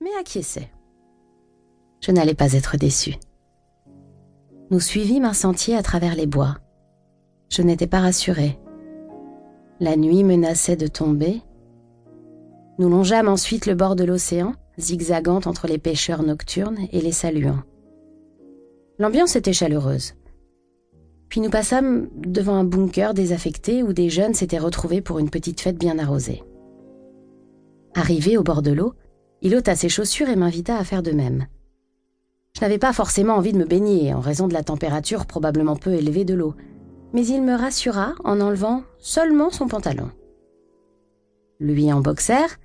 mais acquiesçait. Je n'allais pas être déçue. Nous suivîmes un sentier à travers les bois. Je n'étais pas rassurée. La nuit menaçait de tomber. Nous longeâmes ensuite le bord de l'océan, zigzagant entre les pêcheurs nocturnes et les saluants. L'ambiance était chaleureuse. Puis nous passâmes devant un bunker désaffecté où des jeunes s'étaient retrouvés pour une petite fête bien arrosée. Arrivé au bord de l'eau, il ôta ses chaussures et m'invita à faire de même. Je n'avais pas forcément envie de me baigner en raison de la température probablement peu élevée de l'eau, mais il me rassura en enlevant seulement son pantalon. Lui en boxer,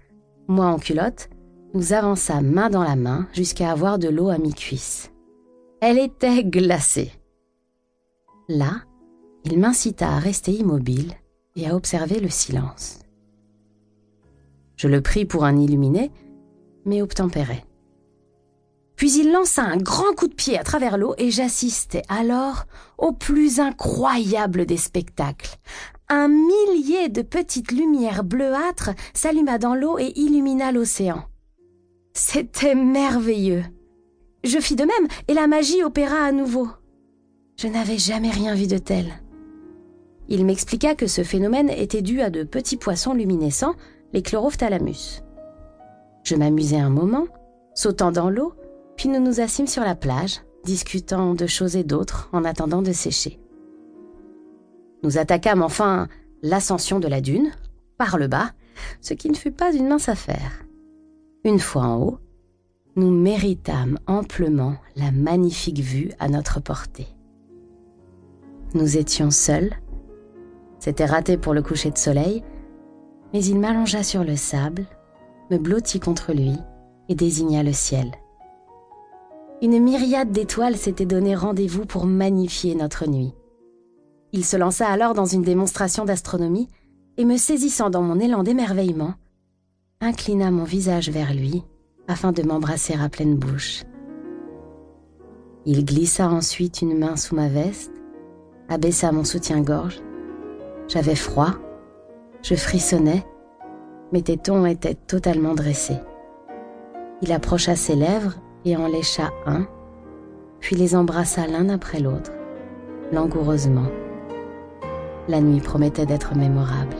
moi en culotte, nous avançâmes main dans la main jusqu'à avoir de l'eau à mi-cuisse. Elle était glacée. Là, il m'incita à rester immobile et à observer le silence. Je le pris pour un illuminé, mais obtempérai. Puis il lança un grand coup de pied à travers l'eau et j'assistais alors au plus incroyable des spectacles. Un millier de petites lumières bleuâtres s'alluma dans l'eau et illumina l'océan. C'était merveilleux. Je fis de même et la magie opéra à nouveau. Je n'avais jamais rien vu de tel. Il m'expliqua que ce phénomène était dû à de petits poissons luminescents, les chlorophthalamus. Je m'amusai un moment, sautant dans l'eau, puis nous nous assîmes sur la plage, discutant de choses et d'autres en attendant de sécher. Nous attaquâmes enfin l'ascension de la dune, par le bas, ce qui ne fut pas une mince affaire. Une fois en haut, nous méritâmes amplement la magnifique vue à notre portée. Nous étions seuls. C'était raté pour le coucher de soleil, mais il m'allongea sur le sable, me blottit contre lui et désigna le ciel. Une myriade d'étoiles s'était donné rendez-vous pour magnifier notre nuit. Il se lança alors dans une démonstration d'astronomie et me saisissant dans mon élan d'émerveillement, inclina mon visage vers lui afin de m'embrasser à pleine bouche. Il glissa ensuite une main sous ma veste, abaissa mon soutien-gorge. J'avais froid, je frissonnais, mes tétons étaient totalement dressés. Il approcha ses lèvres et en lécha un, puis les embrassa l'un après l'autre, langoureusement. La nuit promettait d'être mémorable.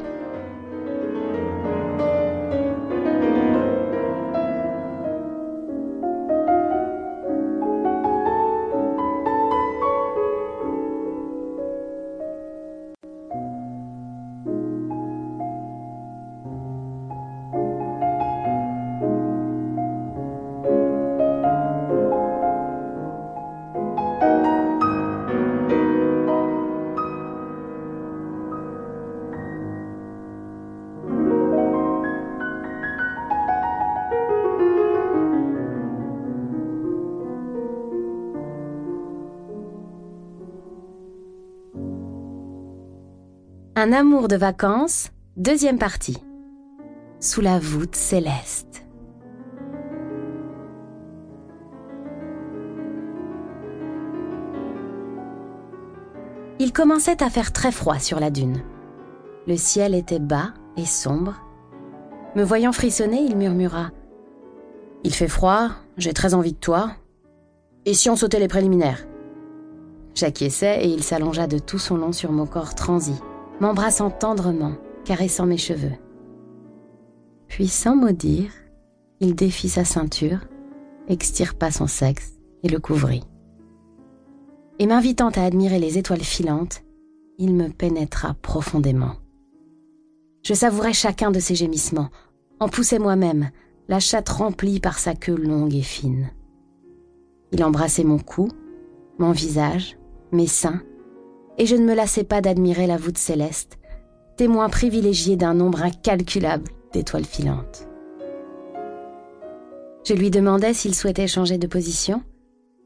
Un amour de vacances, deuxième partie. Sous la voûte céleste. Il commençait à faire très froid sur la dune. Le ciel était bas et sombre. Me voyant frissonner, il murmura ⁇ Il fait froid, j'ai très envie de toi. Et si on sautait les préliminaires ?⁇ J'acquiesçais et il s'allongea de tout son long sur mon corps transi m'embrassant tendrement, caressant mes cheveux. Puis sans mot dire, il défit sa ceinture, extirpa son sexe et le couvrit. Et m'invitant à admirer les étoiles filantes, il me pénétra profondément. Je savourais chacun de ses gémissements, en poussais moi-même, la chatte remplie par sa queue longue et fine. Il embrassait mon cou, mon visage, mes seins, et je ne me lassais pas d'admirer la voûte céleste, témoin privilégié d'un nombre incalculable d'étoiles filantes. Je lui demandais s'il souhaitait changer de position,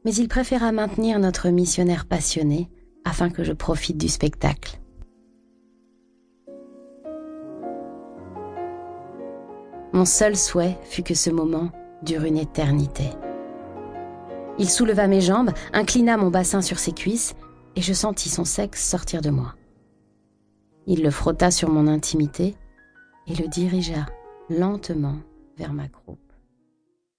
mais il préféra maintenir notre missionnaire passionné afin que je profite du spectacle. Mon seul souhait fut que ce moment dure une éternité. Il souleva mes jambes, inclina mon bassin sur ses cuisses et je sentis son sexe sortir de moi. Il le frotta sur mon intimité et le dirigea lentement vers ma croupe.